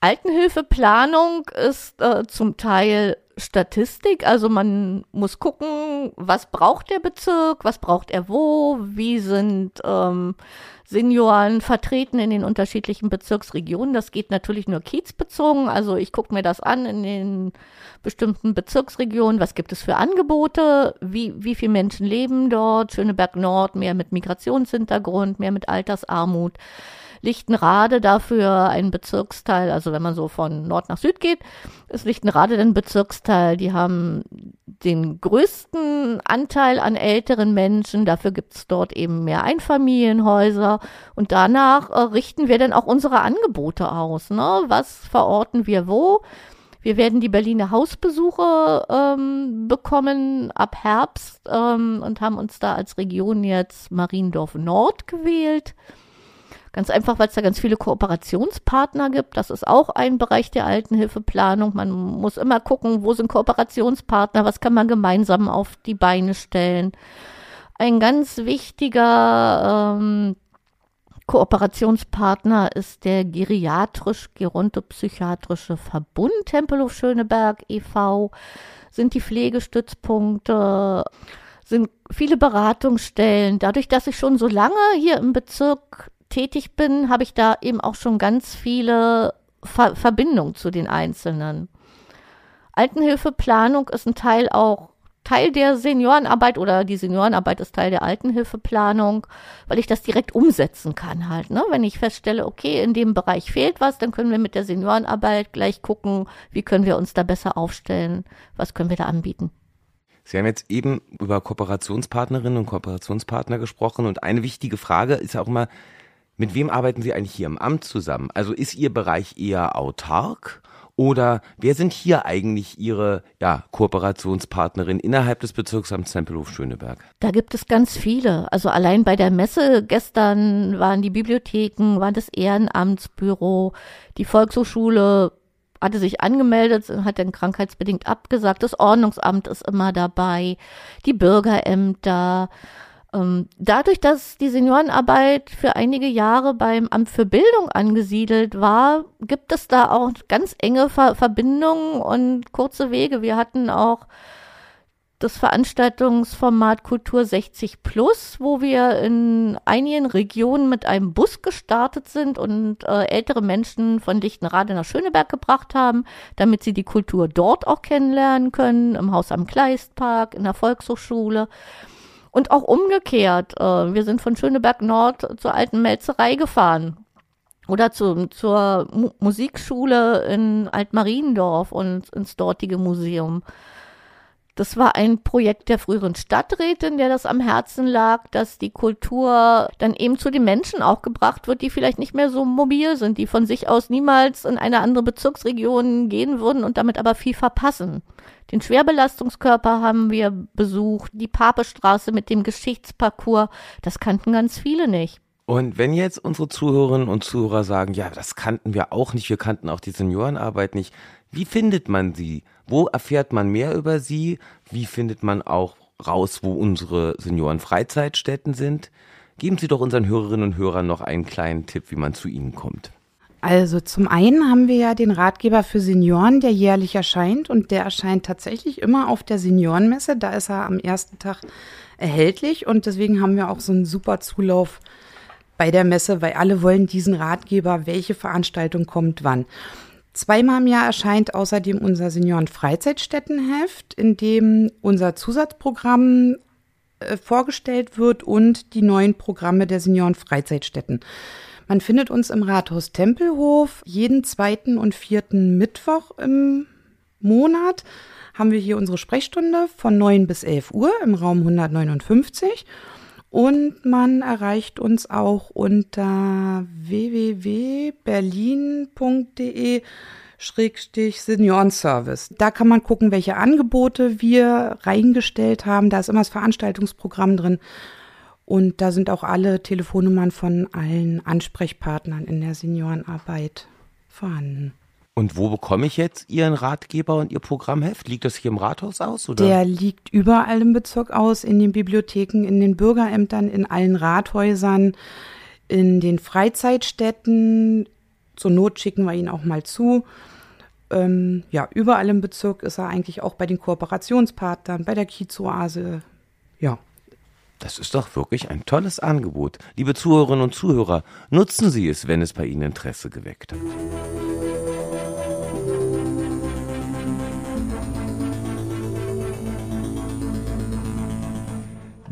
Altenhilfeplanung ist äh, zum Teil Statistik, also man muss gucken, was braucht der Bezirk, was braucht er wo, wie sind ähm, Senioren vertreten in den unterschiedlichen Bezirksregionen. Das geht natürlich nur kiezbezogen, also ich gucke mir das an in den bestimmten Bezirksregionen, was gibt es für Angebote, wie, wie viele Menschen leben dort, Schöneberg Nord, mehr mit Migrationshintergrund, mehr mit Altersarmut. Lichtenrade dafür ein Bezirksteil, also wenn man so von Nord nach Süd geht, ist Lichtenrade ein Bezirksteil. Die haben den größten Anteil an älteren Menschen. Dafür gibt es dort eben mehr Einfamilienhäuser. Und danach äh, richten wir dann auch unsere Angebote aus. Ne? Was verorten wir wo? Wir werden die Berliner Hausbesuche ähm, bekommen ab Herbst ähm, und haben uns da als Region jetzt Mariendorf Nord gewählt. Ganz einfach, weil es da ganz viele Kooperationspartner gibt. Das ist auch ein Bereich der Altenhilfeplanung. Man muss immer gucken, wo sind Kooperationspartner, was kann man gemeinsam auf die Beine stellen. Ein ganz wichtiger ähm, Kooperationspartner ist der geriatrisch-gerontopsychiatrische Verbund Tempelhof Schöneberg e.V., sind die Pflegestützpunkte, sind viele Beratungsstellen. Dadurch, dass ich schon so lange hier im Bezirk tätig bin, habe ich da eben auch schon ganz viele Ver Verbindungen zu den Einzelnen. Altenhilfeplanung ist ein Teil auch Teil der Seniorenarbeit oder die Seniorenarbeit ist Teil der Altenhilfeplanung, weil ich das direkt umsetzen kann halt. Ne? Wenn ich feststelle, okay, in dem Bereich fehlt was, dann können wir mit der Seniorenarbeit gleich gucken, wie können wir uns da besser aufstellen, was können wir da anbieten. Sie haben jetzt eben über Kooperationspartnerinnen und Kooperationspartner gesprochen und eine wichtige Frage ist auch immer, mit wem arbeiten Sie eigentlich hier im Amt zusammen? Also ist Ihr Bereich eher autark oder wer sind hier eigentlich Ihre ja, Kooperationspartnerin innerhalb des Bezirksamts Tempelhof Schöneberg? Da gibt es ganz viele. Also allein bei der Messe gestern waren die Bibliotheken, war das Ehrenamtsbüro, die Volkshochschule hatte sich angemeldet, hat dann krankheitsbedingt abgesagt. Das Ordnungsamt ist immer dabei, die Bürgerämter. Ähm, dadurch, dass die Seniorenarbeit für einige Jahre beim Amt für Bildung angesiedelt war, gibt es da auch ganz enge Ver Verbindungen und kurze Wege. Wir hatten auch das Veranstaltungsformat Kultur 60 Plus, wo wir in einigen Regionen mit einem Bus gestartet sind und äh, ältere Menschen von Lichtenrade nach Schöneberg gebracht haben, damit sie die Kultur dort auch kennenlernen können, im Haus am Kleistpark, in der Volkshochschule. Und auch umgekehrt. Äh, wir sind von Schöneberg Nord zur alten Melzerei gefahren. Oder zu, zur Mu Musikschule in Altmariendorf und ins dortige Museum. Das war ein Projekt der früheren Stadträtin, der das am Herzen lag, dass die Kultur dann eben zu den Menschen auch gebracht wird, die vielleicht nicht mehr so mobil sind, die von sich aus niemals in eine andere Bezirksregion gehen würden und damit aber viel verpassen. Den Schwerbelastungskörper haben wir besucht, die Papestraße mit dem Geschichtsparcours, das kannten ganz viele nicht. Und wenn jetzt unsere Zuhörerinnen und Zuhörer sagen, ja, das kannten wir auch nicht, wir kannten auch die Seniorenarbeit nicht, wie findet man sie? Wo erfährt man mehr über sie? Wie findet man auch raus, wo unsere Seniorenfreizeitstätten sind? Geben Sie doch unseren Hörerinnen und Hörern noch einen kleinen Tipp, wie man zu ihnen kommt. Also zum einen haben wir ja den Ratgeber für Senioren, der jährlich erscheint und der erscheint tatsächlich immer auf der Seniorenmesse. Da ist er am ersten Tag erhältlich und deswegen haben wir auch so einen super Zulauf bei der Messe, weil alle wollen diesen Ratgeber, welche Veranstaltung kommt wann. Zweimal im Jahr erscheint außerdem unser Senioren-Freizeitstättenheft, in dem unser Zusatzprogramm äh, vorgestellt wird und die neuen Programme der Senioren-Freizeitstätten. Man findet uns im Rathaus Tempelhof jeden zweiten und vierten Mittwoch im Monat haben wir hier unsere Sprechstunde von 9 bis 11 Uhr im Raum 159 und man erreicht uns auch unter www.berlin.de Schrägstich Seniorenservice. Da kann man gucken, welche Angebote wir reingestellt haben. Da ist immer das Veranstaltungsprogramm drin und da sind auch alle Telefonnummern von allen Ansprechpartnern in der Seniorenarbeit vorhanden. Und wo bekomme ich jetzt Ihren Ratgeber und Ihr Programmheft? Liegt das hier im Rathaus aus? Oder? Der liegt überall im Bezirk aus, in den Bibliotheken, in den Bürgerämtern, in allen Rathäusern, in den Freizeitstätten. Zur Not schicken wir ihn auch mal zu. Ähm, ja, überall im Bezirk ist er eigentlich auch bei den Kooperationspartnern, bei der Kiezoase. Ja. Das ist doch wirklich ein tolles Angebot. Liebe Zuhörerinnen und Zuhörer, nutzen Sie es, wenn es bei Ihnen Interesse geweckt hat.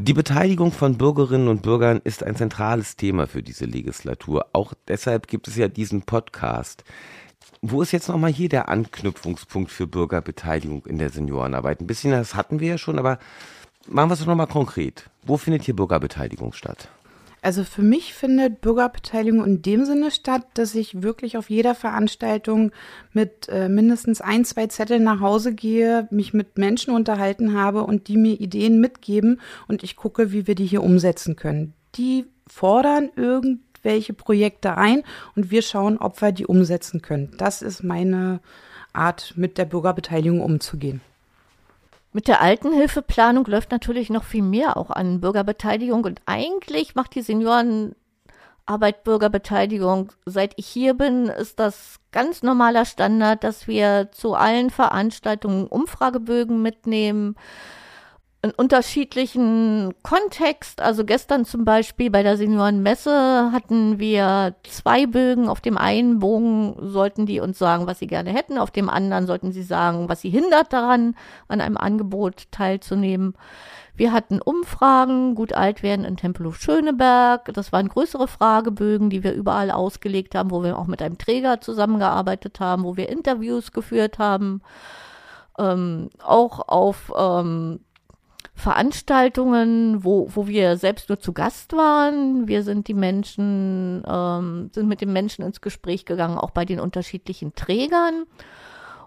Die Beteiligung von Bürgerinnen und Bürgern ist ein zentrales Thema für diese Legislatur. Auch deshalb gibt es ja diesen Podcast. Wo ist jetzt nochmal hier der Anknüpfungspunkt für Bürgerbeteiligung in der Seniorenarbeit? Ein bisschen das hatten wir ja schon, aber Machen wir es nochmal konkret. Wo findet hier Bürgerbeteiligung statt? Also für mich findet Bürgerbeteiligung in dem Sinne statt, dass ich wirklich auf jeder Veranstaltung mit äh, mindestens ein, zwei Zetteln nach Hause gehe, mich mit Menschen unterhalten habe und die mir Ideen mitgeben und ich gucke, wie wir die hier umsetzen können. Die fordern irgendwelche Projekte ein und wir schauen, ob wir die umsetzen können. Das ist meine Art, mit der Bürgerbeteiligung umzugehen. Mit der Altenhilfeplanung läuft natürlich noch viel mehr auch an Bürgerbeteiligung und eigentlich macht die Seniorenarbeit Bürgerbeteiligung. Seit ich hier bin, ist das ganz normaler Standard, dass wir zu allen Veranstaltungen Umfragebögen mitnehmen, in unterschiedlichen Kontext. Also gestern zum Beispiel bei der Seniorenmesse hatten wir zwei Bögen. Auf dem einen Bogen sollten die uns sagen, was sie gerne hätten. Auf dem anderen sollten sie sagen, was sie hindert daran, an einem Angebot teilzunehmen. Wir hatten Umfragen, gut alt werden in Tempelhof Schöneberg. Das waren größere Fragebögen, die wir überall ausgelegt haben, wo wir auch mit einem Träger zusammengearbeitet haben, wo wir Interviews geführt haben. Ähm, auch auf ähm, Veranstaltungen, wo, wo wir selbst nur zu Gast waren. Wir sind die Menschen, ähm, sind mit den Menschen ins Gespräch gegangen, auch bei den unterschiedlichen Trägern.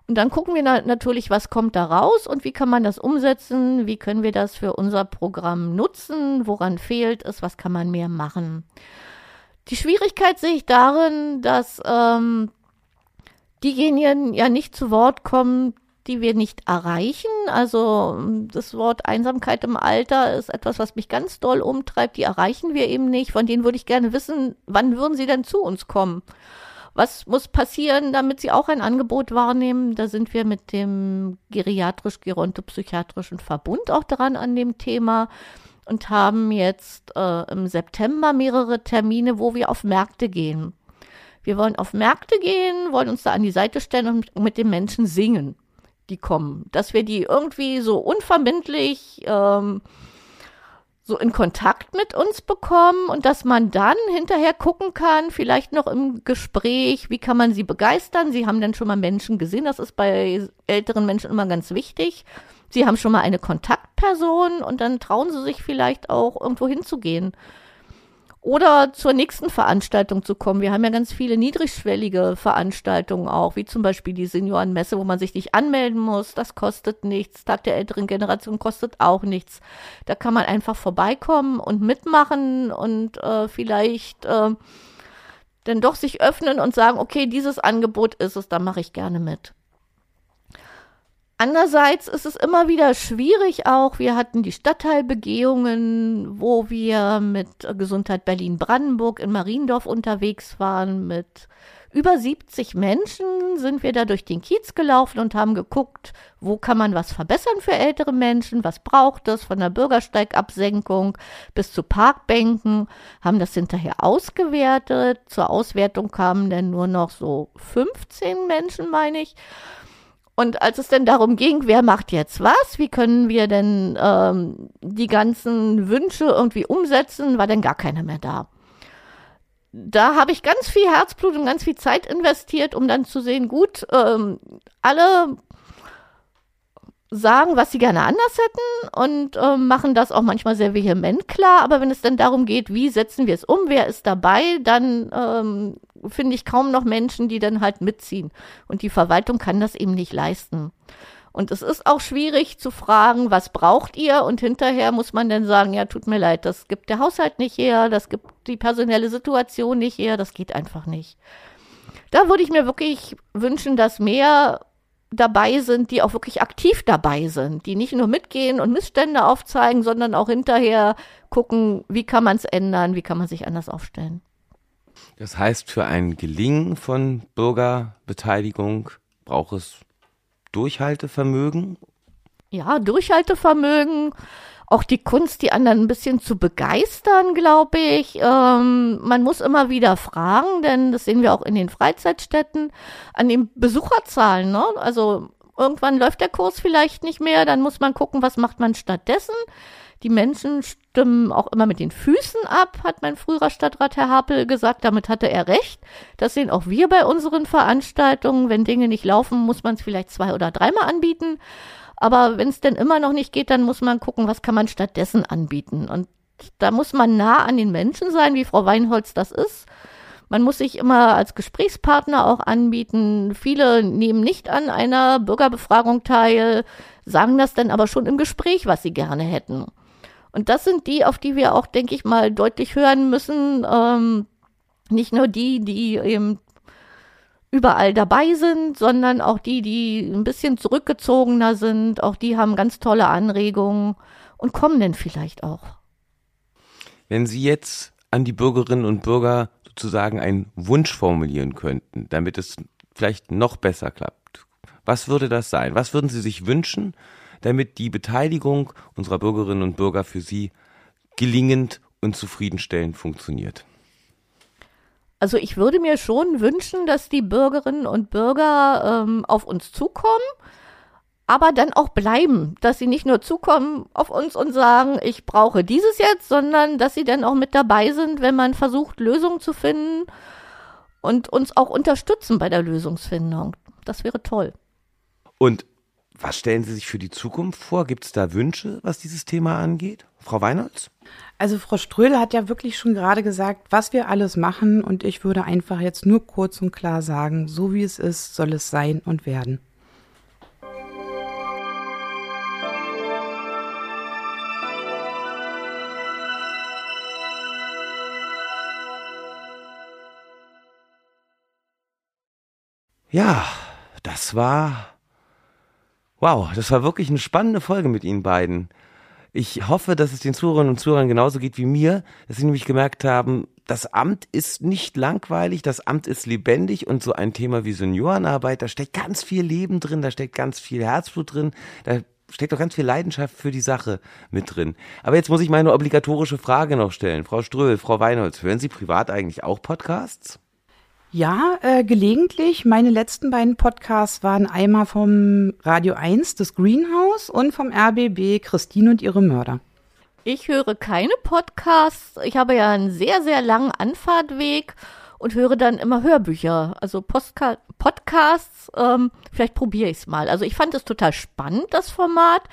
Und dann gucken wir na natürlich, was kommt da raus und wie kann man das umsetzen, wie können wir das für unser Programm nutzen, woran fehlt es, was kann man mehr machen. Die Schwierigkeit sehe ich darin, dass ähm, diejenigen ja nicht zu Wort kommen, die wir nicht erreichen. Also das Wort Einsamkeit im Alter ist etwas, was mich ganz doll umtreibt. Die erreichen wir eben nicht. Von denen würde ich gerne wissen, wann würden sie denn zu uns kommen? Was muss passieren, damit sie auch ein Angebot wahrnehmen? Da sind wir mit dem geriatrisch-gerontopsychiatrischen Verbund auch dran an dem Thema und haben jetzt äh, im September mehrere Termine, wo wir auf Märkte gehen. Wir wollen auf Märkte gehen, wollen uns da an die Seite stellen und mit den Menschen singen die kommen. Dass wir die irgendwie so unverbindlich ähm, so in Kontakt mit uns bekommen und dass man dann hinterher gucken kann, vielleicht noch im Gespräch, wie kann man sie begeistern. Sie haben dann schon mal Menschen gesehen, das ist bei älteren Menschen immer ganz wichtig. Sie haben schon mal eine Kontaktperson und dann trauen sie sich vielleicht auch irgendwo hinzugehen oder zur nächsten Veranstaltung zu kommen. Wir haben ja ganz viele niedrigschwellige Veranstaltungen auch, wie zum Beispiel die Seniorenmesse, wo man sich nicht anmelden muss. Das kostet nichts. Tag der älteren Generation kostet auch nichts. Da kann man einfach vorbeikommen und mitmachen und äh, vielleicht äh, dann doch sich öffnen und sagen, okay, dieses Angebot ist es, da mache ich gerne mit. Andererseits ist es immer wieder schwierig auch. Wir hatten die Stadtteilbegehungen, wo wir mit Gesundheit Berlin-Brandenburg in Mariendorf unterwegs waren. Mit über 70 Menschen sind wir da durch den Kiez gelaufen und haben geguckt, wo kann man was verbessern für ältere Menschen, was braucht es von der Bürgersteigabsenkung bis zu Parkbänken, haben das hinterher ausgewertet. Zur Auswertung kamen dann nur noch so 15 Menschen, meine ich. Und als es denn darum ging, wer macht jetzt was, wie können wir denn ähm, die ganzen Wünsche irgendwie umsetzen, war denn gar keiner mehr da. Da habe ich ganz viel Herzblut und ganz viel Zeit investiert, um dann zu sehen, gut, ähm, alle sagen, was sie gerne anders hätten und äh, machen das auch manchmal sehr vehement klar. Aber wenn es dann darum geht, wie setzen wir es um, wer ist dabei, dann ähm, finde ich kaum noch Menschen, die dann halt mitziehen. Und die Verwaltung kann das eben nicht leisten. Und es ist auch schwierig zu fragen, was braucht ihr? Und hinterher muss man dann sagen, ja, tut mir leid, das gibt der Haushalt nicht her, das gibt die personelle Situation nicht her, das geht einfach nicht. Da würde ich mir wirklich wünschen, dass mehr dabei sind, die auch wirklich aktiv dabei sind, die nicht nur mitgehen und Missstände aufzeigen, sondern auch hinterher gucken, wie kann man es ändern, wie kann man sich anders aufstellen. Das heißt, für ein Gelingen von Bürgerbeteiligung braucht es Durchhaltevermögen? Ja, Durchhaltevermögen, auch die Kunst, die anderen ein bisschen zu begeistern, glaube ich. Ähm, man muss immer wieder fragen, denn das sehen wir auch in den Freizeitstätten, an den Besucherzahlen. Ne? Also irgendwann läuft der Kurs vielleicht nicht mehr, dann muss man gucken, was macht man stattdessen. Die Menschen stimmen auch immer mit den Füßen ab, hat mein früherer Stadtrat Herr Hapel gesagt. Damit hatte er recht. Das sehen auch wir bei unseren Veranstaltungen. Wenn Dinge nicht laufen, muss man es vielleicht zwei oder dreimal anbieten. Aber wenn es denn immer noch nicht geht, dann muss man gucken, was kann man stattdessen anbieten. Und Da muss man nah an den Menschen sein, wie Frau Weinholz das ist. Man muss sich immer als Gesprächspartner auch anbieten. Viele nehmen nicht an einer Bürgerbefragung teil, sagen das dann aber schon im Gespräch, was sie gerne hätten. Und das sind die, auf die wir auch, denke ich mal, deutlich hören müssen. Ähm, nicht nur die, die eben überall dabei sind, sondern auch die, die ein bisschen zurückgezogener sind. Auch die haben ganz tolle Anregungen und kommen denn vielleicht auch. Wenn Sie jetzt an die Bürgerinnen und Bürger sozusagen einen Wunsch formulieren könnten, damit es vielleicht noch besser klappt, was würde das sein? Was würden Sie sich wünschen, damit die Beteiligung unserer Bürgerinnen und Bürger für Sie gelingend und zufriedenstellend funktioniert? Also ich würde mir schon wünschen, dass die Bürgerinnen und Bürger ähm, auf uns zukommen, aber dann auch bleiben, dass sie nicht nur zukommen auf uns und sagen, ich brauche dieses jetzt, sondern dass sie dann auch mit dabei sind, wenn man versucht, Lösungen zu finden und uns auch unterstützen bei der Lösungsfindung. Das wäre toll. Und was stellen Sie sich für die Zukunft vor? Gibt es da Wünsche, was dieses Thema angeht? Frau Weinholz? Also Frau Ströhl hat ja wirklich schon gerade gesagt, was wir alles machen und ich würde einfach jetzt nur kurz und klar sagen, so wie es ist, soll es sein und werden. Ja, das war. Wow, das war wirklich eine spannende Folge mit Ihnen beiden. Ich hoffe, dass es den Zuhörerinnen und Zuhörern genauso geht wie mir, dass sie nämlich gemerkt haben, das Amt ist nicht langweilig, das Amt ist lebendig und so ein Thema wie Seniorenarbeit, da steckt ganz viel Leben drin, da steckt ganz viel Herzblut drin, da steckt auch ganz viel Leidenschaft für die Sache mit drin. Aber jetzt muss ich meine obligatorische Frage noch stellen. Frau Ströhl, Frau Weinholz, hören Sie privat eigentlich auch Podcasts? Ja, äh, gelegentlich. Meine letzten beiden Podcasts waren einmal vom Radio 1, das Greenhouse, und vom RBB Christine und ihre Mörder. Ich höre keine Podcasts. Ich habe ja einen sehr, sehr langen Anfahrtweg und höre dann immer Hörbücher, also Postka Podcasts. Ähm, vielleicht probiere ich es mal. Also ich fand es total spannend, das Format.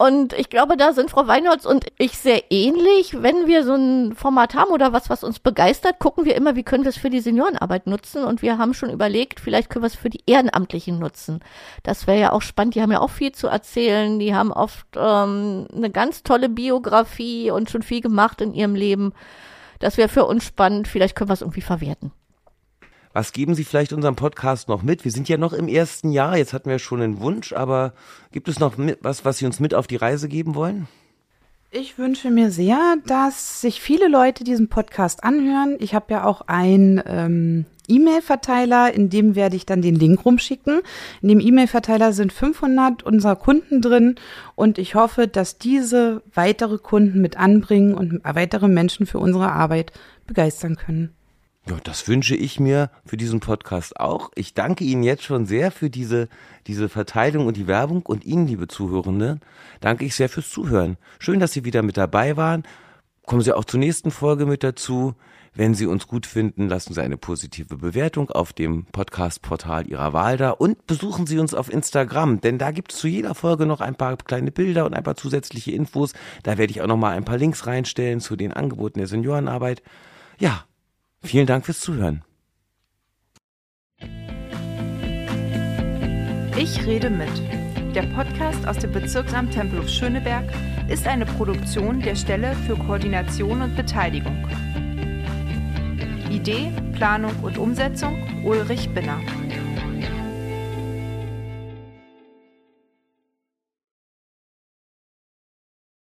Und ich glaube, da sind Frau Weinholz und ich sehr ähnlich. Wenn wir so ein Format haben oder was, was uns begeistert, gucken wir immer, wie können wir es für die Seniorenarbeit nutzen. Und wir haben schon überlegt, vielleicht können wir es für die Ehrenamtlichen nutzen. Das wäre ja auch spannend. Die haben ja auch viel zu erzählen. Die haben oft ähm, eine ganz tolle Biografie und schon viel gemacht in ihrem Leben. Das wäre für uns spannend. Vielleicht können wir es irgendwie verwerten. Was geben Sie vielleicht unserem Podcast noch mit? Wir sind ja noch im ersten Jahr, jetzt hatten wir schon einen Wunsch, aber gibt es noch was, was Sie uns mit auf die Reise geben wollen? Ich wünsche mir sehr, dass sich viele Leute diesen Podcast anhören. Ich habe ja auch einen ähm, E-Mail-Verteiler, in dem werde ich dann den Link rumschicken. In dem E-Mail-Verteiler sind 500 unserer Kunden drin und ich hoffe, dass diese weitere Kunden mit anbringen und weitere Menschen für unsere Arbeit begeistern können. Ja, das wünsche ich mir für diesen Podcast auch. Ich danke Ihnen jetzt schon sehr für diese, diese Verteilung und die Werbung und Ihnen, liebe Zuhörende, danke ich sehr fürs Zuhören. Schön, dass Sie wieder mit dabei waren. Kommen Sie auch zur nächsten Folge mit dazu. Wenn Sie uns gut finden, lassen Sie eine positive Bewertung auf dem Podcast-Portal Ihrer Wahl da und besuchen Sie uns auf Instagram, denn da gibt es zu jeder Folge noch ein paar kleine Bilder und ein paar zusätzliche Infos. Da werde ich auch noch mal ein paar Links reinstellen zu den Angeboten der Seniorenarbeit. Ja, Vielen Dank fürs Zuhören. Ich rede mit. Der Podcast aus dem Bezirksamt Tempelhof Schöneberg ist eine Produktion der Stelle für Koordination und Beteiligung. Idee, Planung und Umsetzung Ulrich Binner.